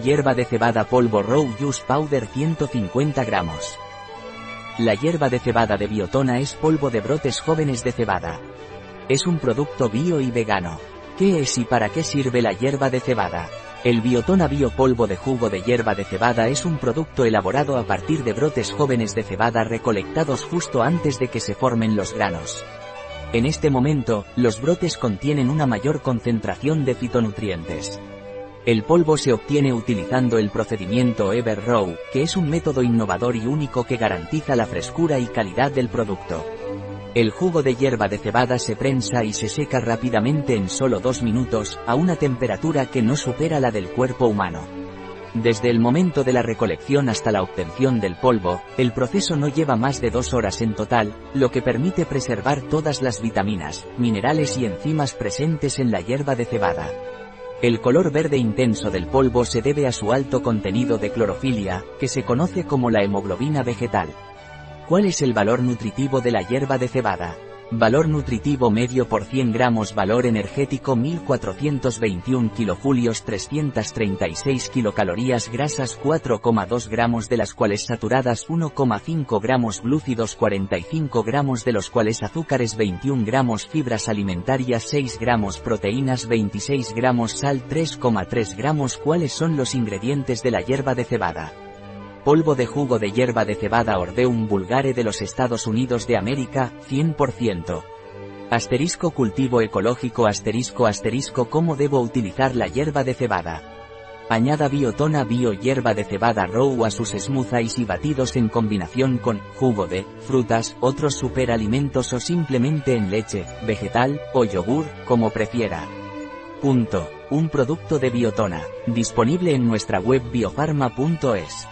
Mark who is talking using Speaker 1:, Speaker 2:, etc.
Speaker 1: Hierba de cebada polvo Raw Juice Powder 150 gramos. La hierba de cebada de Biotona es polvo de brotes jóvenes de cebada. Es un producto bio y vegano. ¿Qué es y para qué sirve la hierba de cebada? El Biotona Bio Polvo de Jugo de Hierba de Cebada es un producto elaborado a partir de brotes jóvenes de cebada recolectados justo antes de que se formen los granos. En este momento, los brotes contienen una mayor concentración de fitonutrientes. El polvo se obtiene utilizando el procedimiento Ever Row, que es un método innovador y único que garantiza la frescura y calidad del producto. El jugo de hierba de cebada se prensa y se seca rápidamente en solo dos minutos, a una temperatura que no supera la del cuerpo humano. Desde el momento de la recolección hasta la obtención del polvo, el proceso no lleva más de dos horas en total, lo que permite preservar todas las vitaminas, minerales y enzimas presentes en la hierba de cebada. El color verde intenso del polvo se debe a su alto contenido de clorofilia, que se conoce como la hemoglobina vegetal. ¿Cuál es el valor nutritivo de la hierba de cebada? Valor nutritivo medio por 100 gramos Valor energético 1421 kilojulios 336 kilocalorías Grasas 4,2 gramos de las cuales saturadas 1,5 gramos Glúcidos 45 gramos de los cuales azúcares 21 gramos Fibras alimentarias 6 gramos Proteínas 26 gramos Sal 3,3 gramos ¿Cuáles son los ingredientes de la hierba de cebada? Polvo de jugo de hierba de cebada Ordeum vulgare de los Estados Unidos de América, 100%. Asterisco cultivo ecológico asterisco asterisco ¿Cómo debo utilizar la hierba de cebada? Añada biotona bio hierba de cebada raw a sus smoothies y batidos en combinación con jugo de frutas, otros superalimentos o simplemente en leche, vegetal o yogur, como prefiera. Punto. Un producto de biotona, disponible en nuestra web biofarma.es.